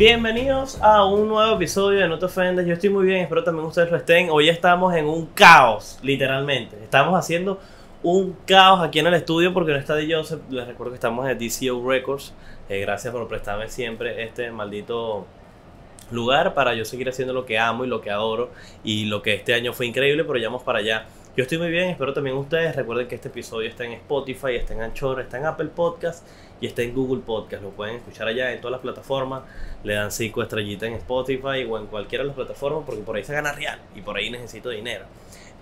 Bienvenidos a un nuevo episodio de No te ofendas. Yo estoy muy bien, espero también ustedes lo estén. Hoy estamos en un caos, literalmente. Estamos haciendo un caos aquí en el estudio porque no está de Joseph. Les recuerdo que estamos en DCO Records. Eh, gracias por prestarme siempre este maldito lugar para yo seguir haciendo lo que amo y lo que adoro. Y lo que este año fue increíble, pero ya vamos para allá. Yo estoy muy bien, espero también ustedes. Recuerden que este episodio está en Spotify, está en Anchor, está en Apple Podcast y está en Google Podcast. Lo pueden escuchar allá en todas las plataformas. Le dan 5 estrellitas en Spotify o en cualquiera de las plataformas porque por ahí se gana real y por ahí necesito dinero.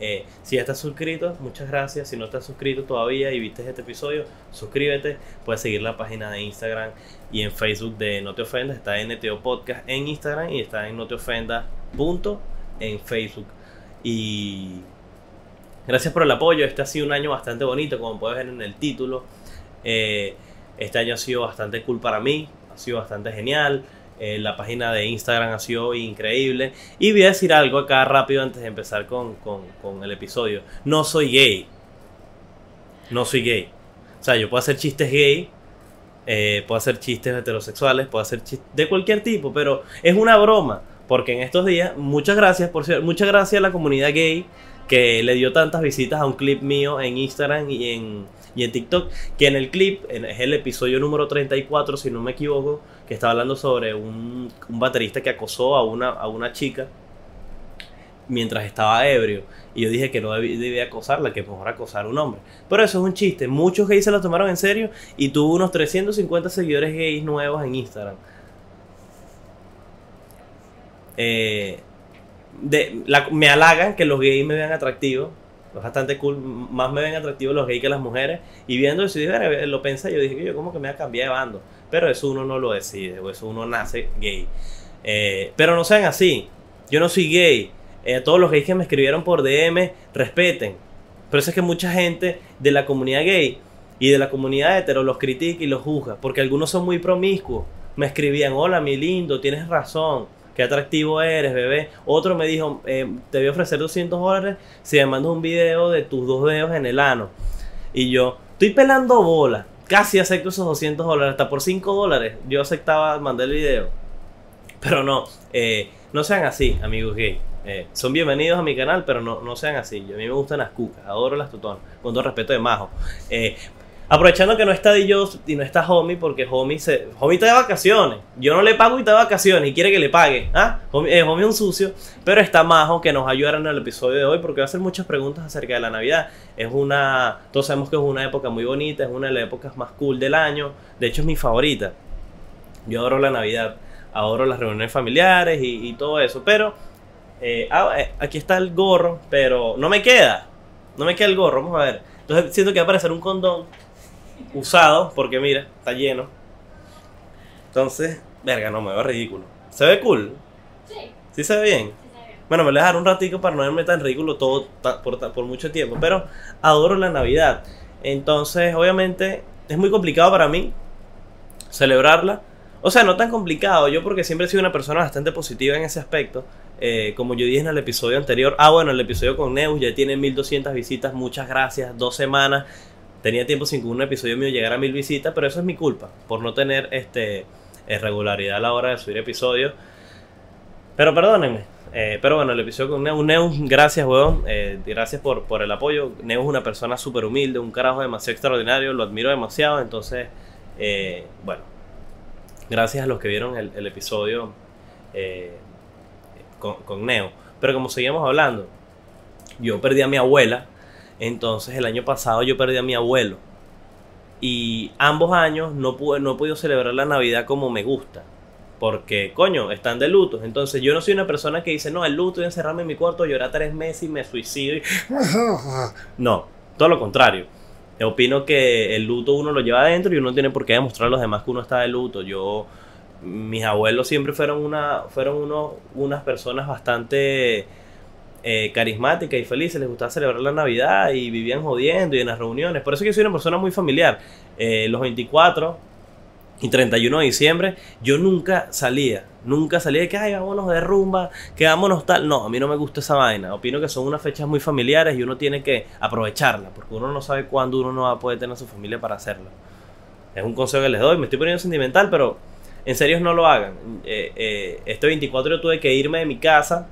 Eh, si ya estás suscrito, muchas gracias. Si no estás suscrito todavía y viste este episodio, suscríbete. Puedes seguir la página de Instagram y en Facebook de No Te Ofendas. Está en NTO Podcast en Instagram y está en No Te Ofendas. Punto en Facebook. Y Gracias por el apoyo. Este ha sido un año bastante bonito, como puedes ver en el título. Eh, este año ha sido bastante cool para mí, ha sido bastante genial. Eh, la página de Instagram ha sido increíble. Y voy a decir algo acá rápido antes de empezar con, el episodio. No soy gay. No soy gay. O sea, yo puedo hacer chistes gay, eh, puedo hacer chistes heterosexuales, puedo hacer chistes de cualquier tipo, pero es una broma. Porque en estos días, muchas gracias, por muchas gracias a la comunidad gay que le dio tantas visitas a un clip mío en Instagram y en, y en TikTok, que en el clip, es el episodio número 34, si no me equivoco, que está hablando sobre un, un baterista que acosó a una, a una chica mientras estaba ebrio. Y yo dije que no debía, acosarla, que mejor acosar a un hombre. Pero eso es un chiste. Muchos gays se lo tomaron en serio y tuvo unos 350 seguidores gays nuevos en Instagram. Eh, me halagan que los gays me vean atractivo. Es bastante cool. Más me ven atractivos los gays que las mujeres. Y viendo eso, lo pensé. Yo dije que yo, como que me voy a cambiar de bando. Pero eso uno no lo decide. O eso uno nace gay. Eh, pero no sean así. Yo no soy gay. Eh, todos los gays que me escribieron por DM, respeten. Pero eso es que mucha gente de la comunidad gay y de la comunidad hetero los critica y los juzga. Porque algunos son muy promiscuos. Me escribían: Hola, mi lindo, tienes razón qué atractivo eres, bebé. Otro me dijo, eh, te voy a ofrecer 200 dólares si me mandas un video de tus dos dedos en el ano. Y yo, estoy pelando bola. Casi acepto esos 200 dólares, hasta por 5 dólares. Yo aceptaba mandar el video. Pero no, eh, no sean así, amigos gay. Eh, son bienvenidos a mi canal, pero no, no sean así. a mí me gustan las cucas, adoro las tutonas, con todo respeto de majo. Aprovechando que no está Dios y no está Homie, porque Homie, se, Homie está de vacaciones. Yo no le pago y está de vacaciones y quiere que le pague. ¿Ah? Homie, eh, es un sucio, pero está Majo que nos ayudará en el episodio de hoy porque va a hacer muchas preguntas acerca de la Navidad. Es una. Todos sabemos que es una época muy bonita, es una de las épocas más cool del año. De hecho, es mi favorita. Yo adoro la Navidad, adoro las reuniones familiares y, todo eso. Pero eh, ah, eh, aquí está el gorro, pero no me queda. No me queda el gorro, vamos a ver. Entonces siento que va a aparecer un condón usado, porque mira, está lleno. Entonces, verga, no me veo ridículo. ¿Se ve cool? Sí. ¿Sí se ve bien? Bueno, me voy a dejar un ratico para no verme tan ridículo todo por, por mucho tiempo. Pero adoro la Navidad. Entonces, obviamente, es muy complicado para mí celebrarla. O sea, no tan complicado. Yo porque siempre he sido una persona bastante positiva en ese aspecto. Eh, como yo dije en el episodio anterior. Ah, bueno, el episodio con Neus ya tiene 1200 visitas. Muchas gracias. Dos semanas. Tenía tiempo sin que un episodio mío llegara a mil visitas, pero eso es mi culpa, por no tener este regularidad a la hora de subir episodios. Pero perdónenme. Eh, pero bueno, el episodio con Neus, gracias, weón. Eh, gracias por, por el apoyo. Neus es una persona súper humilde, un carajo demasiado extraordinario, lo admiro demasiado. Entonces, eh, bueno, gracias a los que vieron el, episodio con, con Neo. Pero como seguimos hablando, yo perdí a mi abuela entonces el año pasado yo perdí a mi abuelo. Y ambos años no, pude, no he podido celebrar la Navidad como me gusta. Porque, coño, están de luto. Entonces yo no soy una persona que dice, no, el luto y encerrarme en mi cuarto, llorar tres meses y me suicido. No, todo lo contrario. Opino que el luto uno lo lleva adentro y uno tiene por qué demostrar a los demás que uno está de luto. Yo, mis abuelos siempre fueron, una, fueron uno, unas personas bastante eh, carismática y felices, les gustaba celebrar la Navidad y vivían jodiendo y en las reuniones. Por eso que soy una persona muy familiar. Eh, los 24 y 31 de diciembre, yo nunca salía, nunca salía de que, ay, vámonos de rumba, que vámonos tal. No, a mí no me gusta esa vaina. Opino que son unas fechas muy familiares y uno tiene que aprovecharla, porque uno no sabe cuándo uno no va a poder tener a su familia para hacerlo. Es un consejo que les doy, me estoy poniendo sentimental, pero en serio no lo hagan. Eh, este 24 yo tuve que irme de mi casa,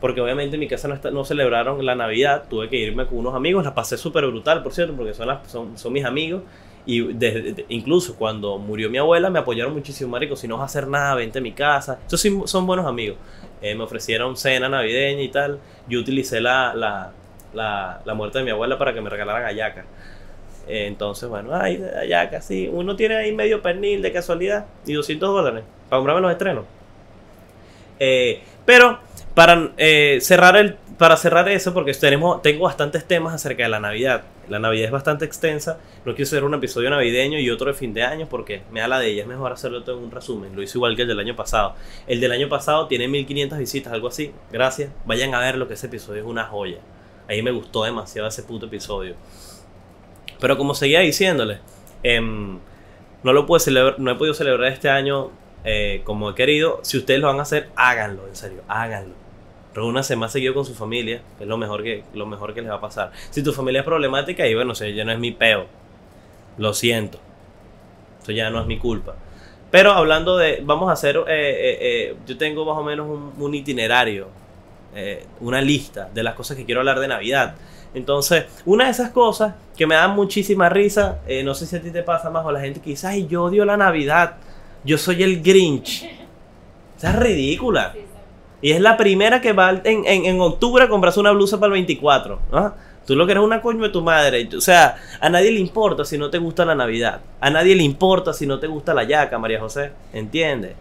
porque obviamente en mi casa no, celebraron la Navidad, tuve que irme con unos amigos, la pasé súper brutal, por cierto, porque son, las, son, mis amigos. Y desde- de- incluso cuando murió mi abuela me apoyaron muchísimo, marico, si no vas a hacer nada, vente a mi casa. Esos son buenos amigos. Eh, me ofrecieron cena navideña y tal. Yo utilicé la, la, la, la muerte de mi abuela para que me regalaran ayaca. Eh, entonces, bueno, ay, ayaca, sí. Uno tiene ahí medio pernil de casualidad y 200 dólares para comprarme los estrenos. Eh, pero para eh, cerrar el para cerrar eso porque tenemos tengo bastantes temas acerca de la Navidad. La Navidad es bastante extensa. No quiero hacer un episodio navideño y otro de fin de año porque me da la de ella. Es mejor hacerlo todo en un resumen. Lo hice igual que el del año pasado. El del año pasado tiene 1500 visitas, algo así. Gracias. Vayan a verlo que ese episodio es una joya. Ahí me gustó demasiado ese puto episodio. Pero como seguía diciéndole, em, no lo pude celebrar, no he podido celebrar este año eh, como he querido. Si ustedes lo van a hacer, háganlo, en serio, háganlo. Reúnanse más seguido con su familia, es lo mejor que, lo mejor que les va a pasar. Si tu familia es problemática, y bueno, sé, ya no es mi peo. Lo siento. Eso ya no es mi culpa. Pero hablando de, vamos a hacer, eh, eh, eh, yo tengo más o menos un, itinerario, una lista de las cosas que quiero hablar de Navidad. Entonces, una de esas cosas que me dan muchísima risa, no sé si a ti te pasa más o la gente que dice, ay, yo odio la Navidad, yo soy el Grinch. Esa es ridícula. Sí. Y es la primera que va en, en, en octubre a comprarse una blusa para el 24. ¿ah? Tú lo que eres una coño de tu madre. O sea, a nadie le importa si no te gusta la Navidad. A nadie le importa si no te gusta la yaca, María José. ¿Entiendes?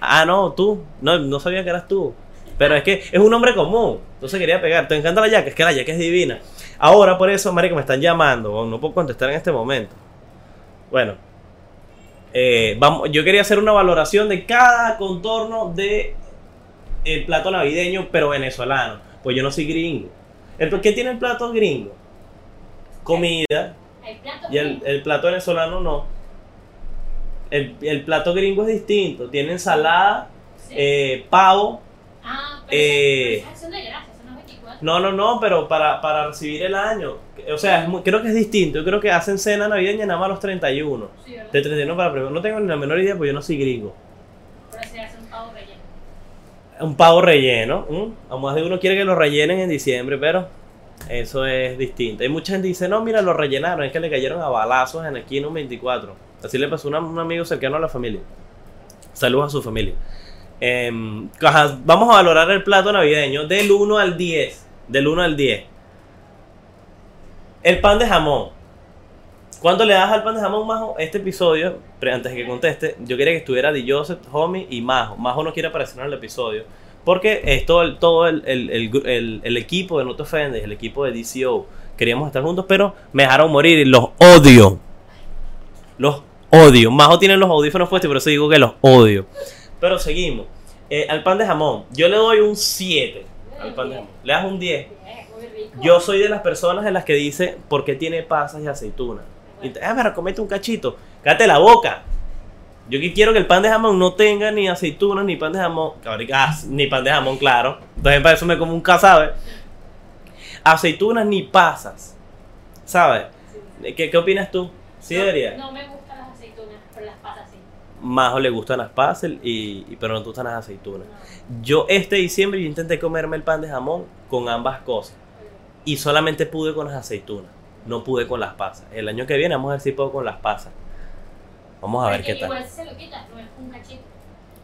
Ah, no, tú. No, no sabía que eras tú. Pero es que es un hombre común. Entonces quería pegar. ¿Te encanta la yaca? Es que la yaca es divina. Ahora, por eso, María, que me están llamando. oh, No puedo contestar en este momento. Bueno. eh, vamos, yo quería hacer una valoración de cada contorno de el plato navideño, pero venezolano. Pues yo no soy gringo. Entonces, ¿qué tiene el plato gringo? Comida. El plato Y el, el plato venezolano no. El, el plato gringo es distinto. Tiene ensalada, sí. eh, pavo. ah, pero eh, esa- pero esa es acción de gracias, son las 24. No, no, no, pero para, para recibir el año. O sea, es muy- creo que es distinto. Yo creo que hacen cena navideña nada más los 31. Sí. De 31 para primero. No tengo ni la menor idea porque yo no soy gringo. Pero se hace un pavo relleno. Un pavo relleno. A más de uno quiere que lo rellenen en diciembre, pero eso es distinto. Hay mucha gente dice, no, mira, lo rellenaron. Es que le cayeron a balazos en aquí en un 24. Así le pasó a un amigo cercano a la familia. Saludos a su familia. Em, vamos a valorar el plato navideño del 1 al 10. Del 1 al 10. El pan de jamón. ¿Cuánto le das al pan de jamón, Majo? Este episodio, antes de que conteste, yo quería que estuviera Di Joseph, Homie y Majo. Majo no quiere aparecer en el episodio. Porque es todo el, todo el, el- el gru- el- el equipo de No Te Ofendes, el equipo de DCO. Queríamos estar juntos, pero me dejaron morir y los odio. Los odio. Majo tiene los audífonos puestos por eso digo que los odio. Pero seguimos. Eh, al pan de jamón, yo le doy un 7 al pan de jamón. Le das un 10. Bien, muy rico. Yo soy de las personas de las que dice, ¿por qué tiene pasas y aceitunas? Y ah, pero comete un cachito. Cállate la boca. Yo que quiero que el pan de jamón no tenga ni aceitunas ni pan de jamón. Ah, ni pan de jamón, claro. Entonces para eso me como un cazabe. Aceitunas ni pasas. ¿Sabes? Sí. ¿Qué, qué opinas tú? ¿Sí no, debería? No me gustan las aceitunas, pero las pasas sí. Majo le gustan las pasas, y, y- pero no te gustan las aceitunas. No. Yo este diciembre yo intenté comerme el pan de jamón con ambas cosas. Y solamente pude con las aceitunas. No pude con las pasas. El año que viene vamos a ver si puedo con las pasas. Vamos a ver qué tal. Igual se lo quitas, no es un cachito.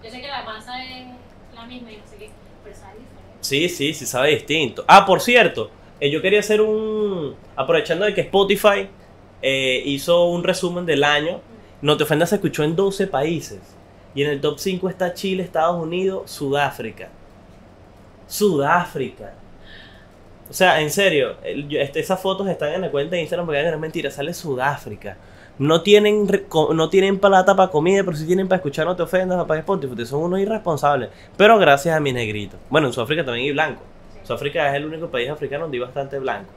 Yo sé que la masa es la misma y no sé qué, pero sabe diferente. Sí, sí, sí sabe distinto. Ah, por cierto, eh, yo quería hacer un... Aprovechando de que Spotify eh, hizo un resumen del año. No te ofendas, se escuchó en 12 países. Y en el top 5 está Chile, Estados Unidos, Sudáfrica. Sudáfrica. O sea, en serio, este- esas fotos están en la cuenta de Instagram porque es mentira, sale Sudáfrica. No tienen, no tienen plata para comida, pero sí tienen para escuchar No Te Ofendas, para Spotify. Son unos irresponsables. Pero gracias a mi negrito. Bueno, en Sudáfrica también hay blanco. Sudáfrica es el único país africano donde hay bastante blanco.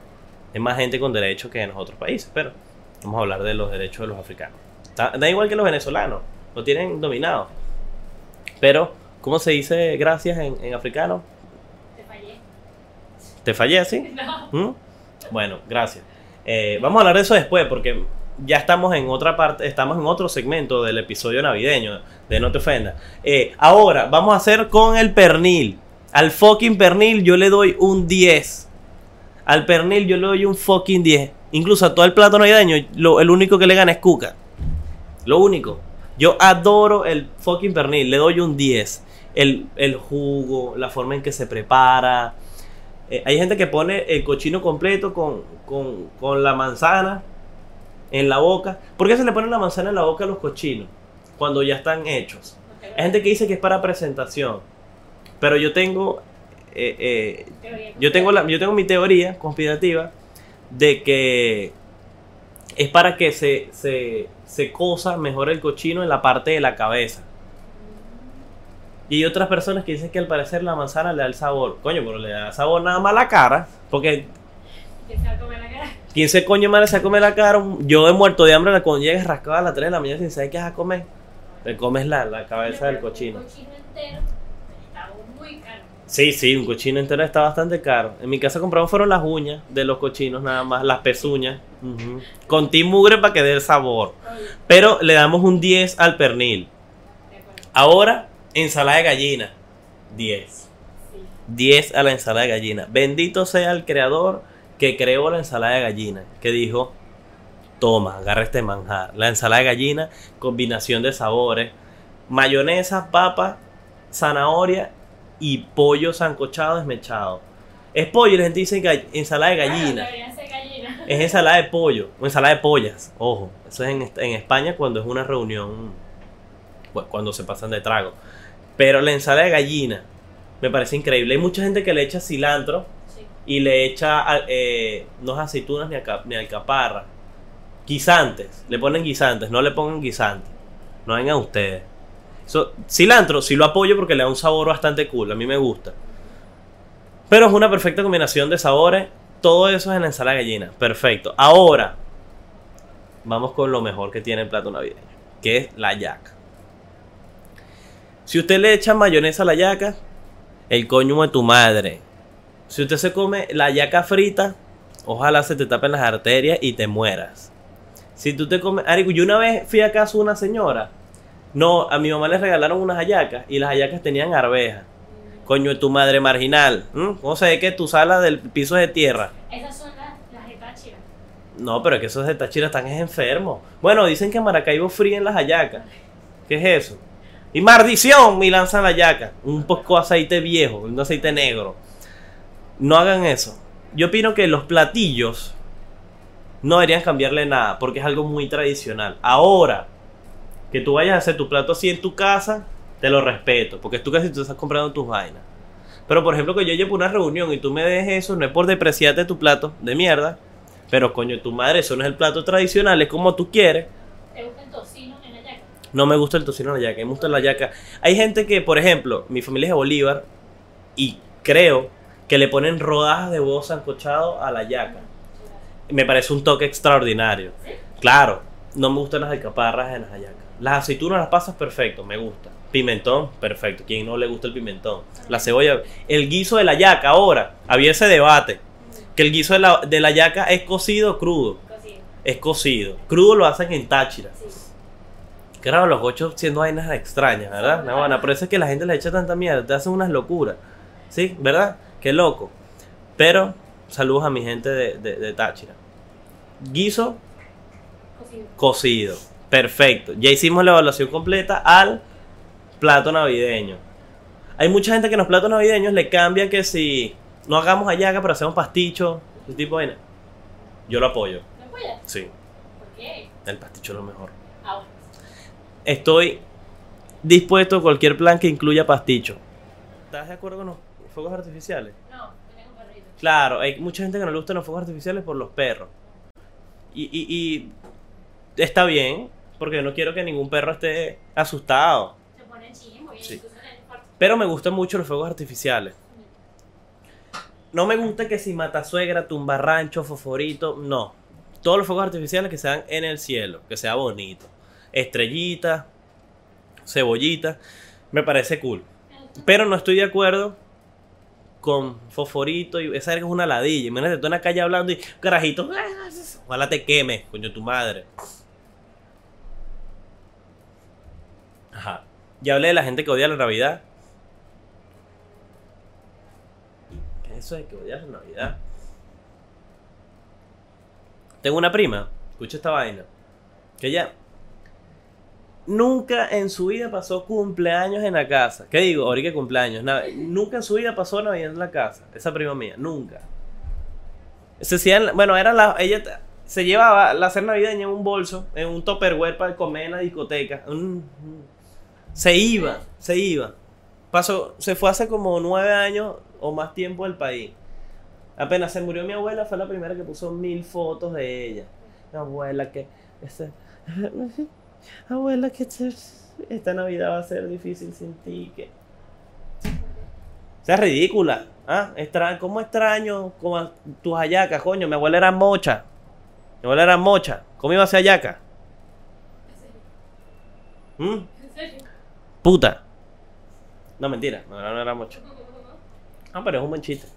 Hay más gente con derechos que en los otros países, pero vamos a hablar de los derechos de los africanos. Da, igual que los venezolanos, lo tienen dominado. Pero, ¿cómo se dice gracias en africano? Te fallé. ¿Te fallé así? No. ¿Mm? Bueno, gracias. Eh, vamos a hablar de eso después porque ya estamos en otra parte, estamos en otro segmento del episodio navideño de No te ofendas. Eh, ahora, vamos a hacer con el pernil. Al fucking pernil yo le doy un 10. Al pernil yo le doy un fucking 10. Incluso a todo el plato navideño, lo- el único que le gana es cuca. Lo único. Yo adoro el fucking pernil, le doy un 10. El, el jugo, la forma en que se prepara. Eh, hay gente que pone el cochino completo con, con, con la manzana en la boca. ¿Por qué se le pone la manzana en la boca a los cochinos? Cuando ya están hechos. Hay gente que dice que es para presentación. Pero yo tengo. eh, eh, yo tengo, la, yo tengo mi teoría conspirativa de que es para que se, se, se cosa mejor el cochino en la parte de la cabeza. Y hay otras personas que dicen que al parecer la manzana le da el sabor. Coño, pero le da sabor nada más a la cara. Porque Que se va a comer la cara. 15 coño madre se come la cara. Yo he muerto de hambre cuando llegas rascado a las 3 de la mañana sin saber qué vas a comer. Te comes la, la cabeza del cochino. Un cochino entero está muy caro. Sí, sí, un cochino entero está bastante caro. En mi casa compramos fueron las uñas de los cochinos nada más, las pezuñas. Con ti mugre para que dé el sabor. Pero le damos un 10 al pernil. Ahora, ensalada de gallina. 10. Sí. 10 a la ensalada de gallina. Bendito sea el creador que creó la ensalada de gallina. Que dijo, toma, agarra este manjar. La ensalada de gallina, combinación de sabores. Mayonesa, papa, zanahoria y pollo sancochado desmechado. Es pollo y la gente dice ensalada de Ah, gallina. ser gallina. Es ensalada de pollo, o ensalada de pollas, ojo. Eso es en, en España cuando es una reunión, cu- cuando se pasan de trago. Pero la ensalada de gallina me parece increíble. Hay mucha gente que le echa cilantro Sí. y le echa eh, no es aceitunas ni alcaparra. Guisantes, le ponen guisantes, no le pongan guisantes. No vengan ustedes. So, cilantro sí lo apoyo porque le da un sabor bastante cool, a mí me gusta. Pero es una perfecta combinación de sabores. Todo eso es en la ensalada de gallina. Perfecto. Ahora, vamos con lo mejor que tiene el plato navideño, que es la yaca. Si usted le echa mayonesa a la yaca, el coño de tu madre. Si usted se come la yaca frita, ojalá se te tapen las arterias y te mueras. Si tú te comes. Arico, yo una vez fui a casa de una señora. No, a mi mamá le regalaron unas hallacas y las hallacas tenían arvejas. Coño de tu madre marginal. ¿m? ¿Cómo se ve que tu sala del piso es de tierra? Esas son las, las de Táchira. No, pero es que esos de Táchira están es enfermos. Bueno, dicen que en Maracaibo fríen las hallacas. ¿Qué es eso? Y maldición, y lanzan la hallaca. Un poco aceite viejo, un aceite negro. No hagan eso. Yo opino que los platillos no deberían cambiarle nada, porque es algo muy tradicional. Ahora, que tú vayas a hacer tu plato así en tu casa, te lo respeto, porque es casa y tú estás comprando tus vainas. Pero por ejemplo, que yo llevo una reunión y tú me dejes eso, no es por depreciarte tu plato de mierda, pero coño, tu madre, eso no es el plato tradicional, es como tú quieres. ¿Te gusta el tocino en la yaca? No me gusta el tocino en la yaca, me gusta la yaca. Hay gente que, por ejemplo, mi familia es de Bolívar y creo que le ponen rodajas de huevo sancochado a la yaca. Me parece un toque extraordinario. Claro, no me gustan las alcaparras en las hallacas. Las aceitunas, las pasas, perfecto, me gusta. Pimentón, perfecto. ¿Quién no le gusta el pimentón? La cebolla. El guiso de la yaca, ahora, había ese debate. Que el guiso de la, de la yaca es cocido o crudo. Cocido. Es cocido. Crudo lo hacen en Táchira. Sí. Qué raro los gochos siendo vainas extrañas, ¿verdad? No, bueno, por eso es que la gente le echa tanta mierda, te hacen unas locuras. ¿Sí? ¿Verdad? Qué loco. Pero, saludos a mi gente de, de, de Táchira. Guiso Cocido. cocido. Perfecto. Ya hicimos la evaluación completa al plato navideño. Hay mucha gente que en los platos navideños le cambia que si no hagamos hallaca, pero hacemos pasticho, ese tipo de vaina. Yo lo apoyo. ¿Me apoyas? Sí, ¿Por qué? el pasticho es lo mejor. Ah, bueno. Estoy dispuesto a cualquier plan que incluya pasticho. ¿Estás de acuerdo con los fuegos artificiales? No, tengo perrito. Claro, hay mucha gente que no le gustan los fuegos artificiales por los perros. Y, y- y está bien, porque no quiero que ningún perro esté asustado. Se pone chimbo y Sí. Pero me gustan mucho los fuegos artificiales. No me gusta que si mata suegra, tumba rancho, fosforito, no. Todos los fuegos artificiales que sean en el cielo, que sea bonito. Estrellitas, cebollitas. Me parece cool. Pero no estoy de acuerdo con fosforito y esa es una ladilla. Imagínate tú en la calle hablando y carajito, ojalá te queme, coño tu madre. Ajá. Ya hablé de la gente que odia la Navidad. ¿Qué es eso de que odia la Navidad? Tengo una prima, escucha esta vaina, que ella nunca en su vida pasó cumpleaños en la casa. ¿Qué digo? Ahorita cumpleaños. nunca en su vida pasó Navidad en la casa. Esa prima mía, nunca. Se hacían, bueno, era la, ella se llevaba la cena navideña en un bolso, en un topperware para comer en la discoteca. se iba, se iba. Pasó, se fue hace como nueve años o más tiempo del país. Apenas se murió mi abuela, fue la primera que puso mil fotos de ella. Mi abuela que... abuela, que esta Navidad va a ser difícil sin ti. Que... O sea, ridícula. ¿Ah? Extra... ¿Cómo extraño como tus hallacas, coño? Mi abuela era mocha. Mi abuela era mocha. ¿Cómo iba a ser hallaca? ¿Mm? Puta. No, mentira. No, no era mocha. Ah, pero es un buen chiste.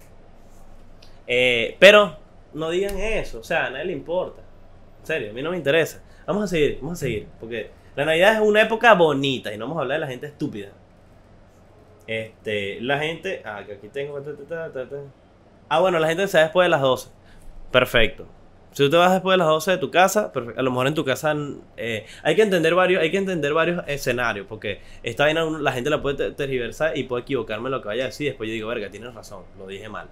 Eh, pero no digan eso. O sea, a nadie le importa. En serio, a mí no me interesa. Vamos a seguir, vamos a seguir. Porque la Navidad es una época bonita y no vamos a hablar de la gente estúpida. Este, la gente. Ah, que aquí tengo. Ah, bueno, la gente se va después de las 12. Perfecto. Si tú te vas después de las 12 de tu casa, a lo mejor en tu casa eh, hay que entender varios, hay que entender varios escenarios, porque esta vaina la gente la puede tergiversar y puede equivocarme en lo que vaya a decir. Después yo digo, verga, tienes razón, lo dije mal.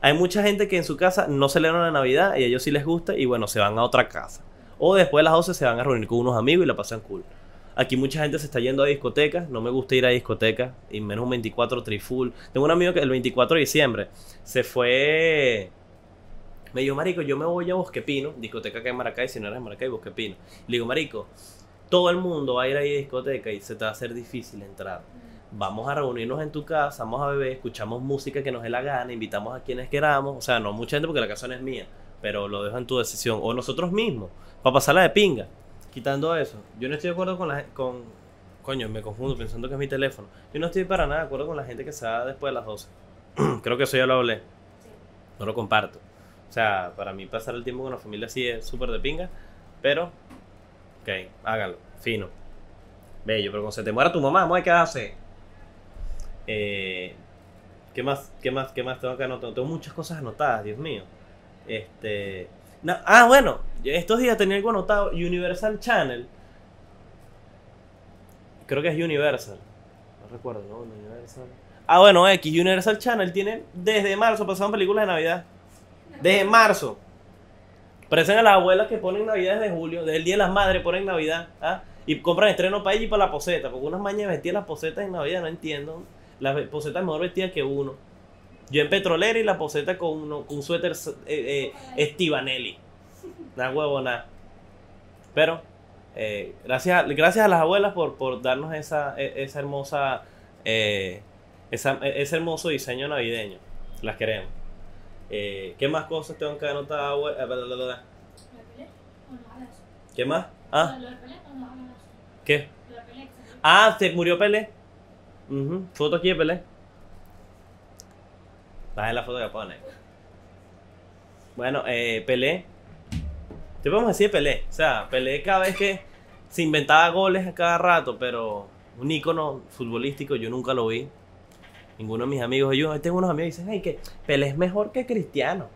Hay mucha gente que en su casa no celebran la Navidad y a ellos sí les gusta y bueno, se van a otra casa. O después de las 12 se van a reunir con unos amigos y la pasan cool. Aquí mucha gente se está yendo a discotecas. No me gusta ir a discotecas. Y menos un 24 triful. Tengo un amigo que el 24 de diciembre se fue. Me dijo, Marico, yo me voy a Bosque Pino. Discoteca que en Maracay. Si no eres en Maracay, Bosque Pino. Le digo, Marico, todo el mundo va a ir ahí a discoteca y se te va a hacer difícil entrar. Vamos a reunirnos en tu casa, vamos a beber, escuchamos música que nos dé la gana, invitamos a quienes queramos. O sea, no mucha gente porque la casa no es mía pero lo dejo en tu decisión. O nosotros mismos, para pasarla de pinga. Quitando eso, yo no estoy de acuerdo con la con Coño, me confundo pensando que es mi teléfono. Yo no estoy para nada de acuerdo con la gente que se va después de las 12. Creo que eso ya lo hablé. No lo comparto. O sea, para mí pasar el tiempo con la familia sí es súper de pinga. Pero, ok, hágalo. Fino. Bello, pero cuando se te muera tu mamá, ¿qué hace? Eh, ¿Qué más? ¿Qué más? ¿Qué más tengo que anotar? Tengo muchas cosas anotadas, Dios mío. Este. ah, bueno, estos días tenía algo anotado. Universal Channel. Creo que es Universal. No recuerdo, ¿no? Universal. Ah, bueno, X. Universal Channel tiene desde marzo pasaron películas de Navidad. Desde marzo. Parecen a las abuelas que ponen Navidad desde julio. Desde el Día de las Madres ponen Navidad. ¿ah? Y compran estreno para ella y para la poseta. Porque unas mañas vestían las posetas en Navidad, no entiendo. Las posetas mejor vestidas que uno. Yo en petrolera y la poseta con, un suéter eh, eh, Estivanelli. Nada huevo, nada. Pero, eh, gracias, gracias a las abuelas por, por darnos esa, e, esa hermosa. Eh, esa, e, ese hermoso diseño navideño. Las queremos. ¿Qué más cosas tengo que anotar? ¿Qué más? ¿Ah? ¿Qué? Ah, se murió Pelé. Foto aquí de Pelé. Baja la foto que pone. Bueno, eh, Pelé. Te podemos decir Pelé. O sea, Pelé cada vez que se inventaba goles a cada rato, pero un ícono futbolístico yo nunca lo vi. Ninguno de mis amigos, yo tengo unos amigos que dicen, hey, que Pelé es mejor que Cristiano.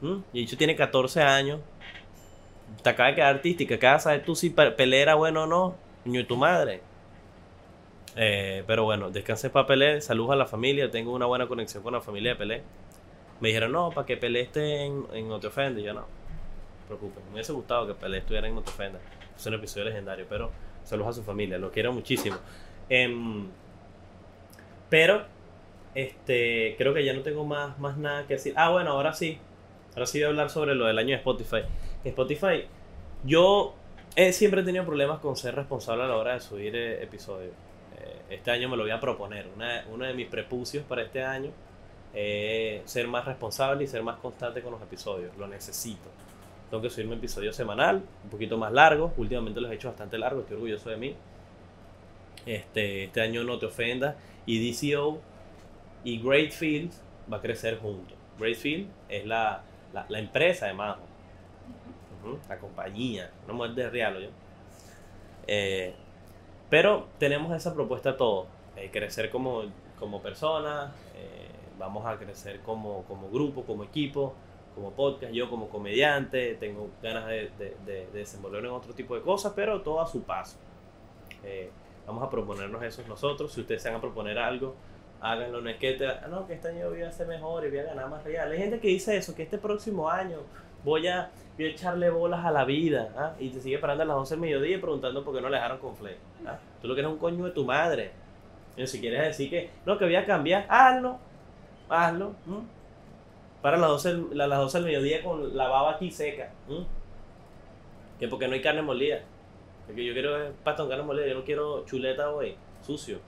¿Mm? Y dicho tiene 14 años. Te acaba de quedar artística. Acá sabes tú si Pelé era bueno o no. Niño tu madre. Eh, pero bueno, descansé para Pelé, saludos a la familia, tengo una buena conexión con la familia de Pelé. Me dijeron, no, para que Pelé esté en, en No Ofende. yo no, no preocupen, me hubiese gustado que Pelé estuviera en No Te Ofenda. Es un episodio legendario, pero saludos a su familia, lo quiero muchísimo. Em, pero, este, creo que ya no tengo más, más nada que decir. Ah, bueno, ahora sí. Ahora sí voy a hablar sobre lo del año de Spotify. Spotify, yo he siempre tenido problemas con ser responsable a la hora de subir eh, episodios este año me lo voy a proponer. uno de mis prepucios para este año es ser más responsable y ser más constante con los episodios. Lo necesito. Tengo que subirme episodio semanal, un poquito más largo. Últimamente los he hecho bastante largos, estoy orgulloso de mí. Este, este año no te ofendas. Y DCO y Greatfield va a crecer juntos. Greatfield es la, la, la empresa de Majo. La compañía, no mujer de real, yo. Eh, pero tenemos esa propuesta todos. eh, crecer como, como personas, eh, vamos a crecer como, como grupo, como equipo, como podcast, yo como comediante, tengo ganas de, de, de- de desenvolverme en otro tipo de cosas, pero todo a su paso. Eh, vamos a proponernos eso nosotros. Si ustedes se van a proponer algo, háganlo. No es que, ah, no, que este año voy a ser mejor y voy a ganar más real. Hay gente que dice eso, que este próximo año voy a, voy a echarle bolas a la vida. ¿ah? Y te sigue parando a las 11 del mediodía y preguntando por qué no le dejaron con Flake. ¿ah? Tú lo que eres un coño de tu madre. Si quieres decir que no, que voy a cambiar, hazlo. Hazlo. Para las 12, del- a las 12 del mediodía con la baba aquí seca. Que porque no hay carne molida. Porque yo quiero eh, pasta con carne molida, yo no quiero chuleta hoy, sucio.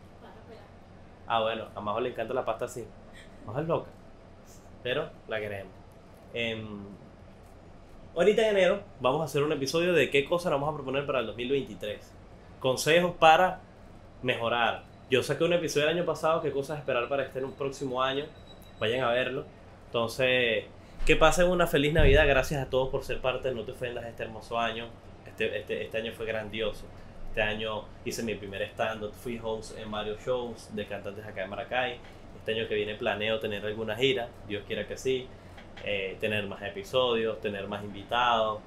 Ah, bueno, a Majo le encanta la pasta así. Majo es loca. Pero la queremos. Em, ahorita en enero vamos a hacer un episodio de qué cosas vamos a proponer para el 2023. Consejos para mejorar. Yo saqué un episodio el año pasado, qué cosas esperar para este en un próximo año. Vayan a verlo. Entonces, que pasen una feliz Navidad. Gracias a todos por ser parte de No Te Ofendas este hermoso año. Este, este, este año fue grandioso. Este año hice mi primer stand-up, fui host en varios shows de cantantes acá en Maracay. Este año que viene planeo tener alguna gira, Dios quiera que sí, eh, tener más episodios, tener más invitados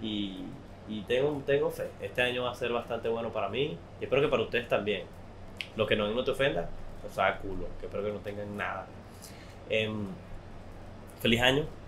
y, y tengo, tengo fe. Este año va a ser bastante bueno para mí y espero que para ustedes también. Los que no, no te ofendan, o sea, culo, que espero que no tengan nada. Em, feliz año,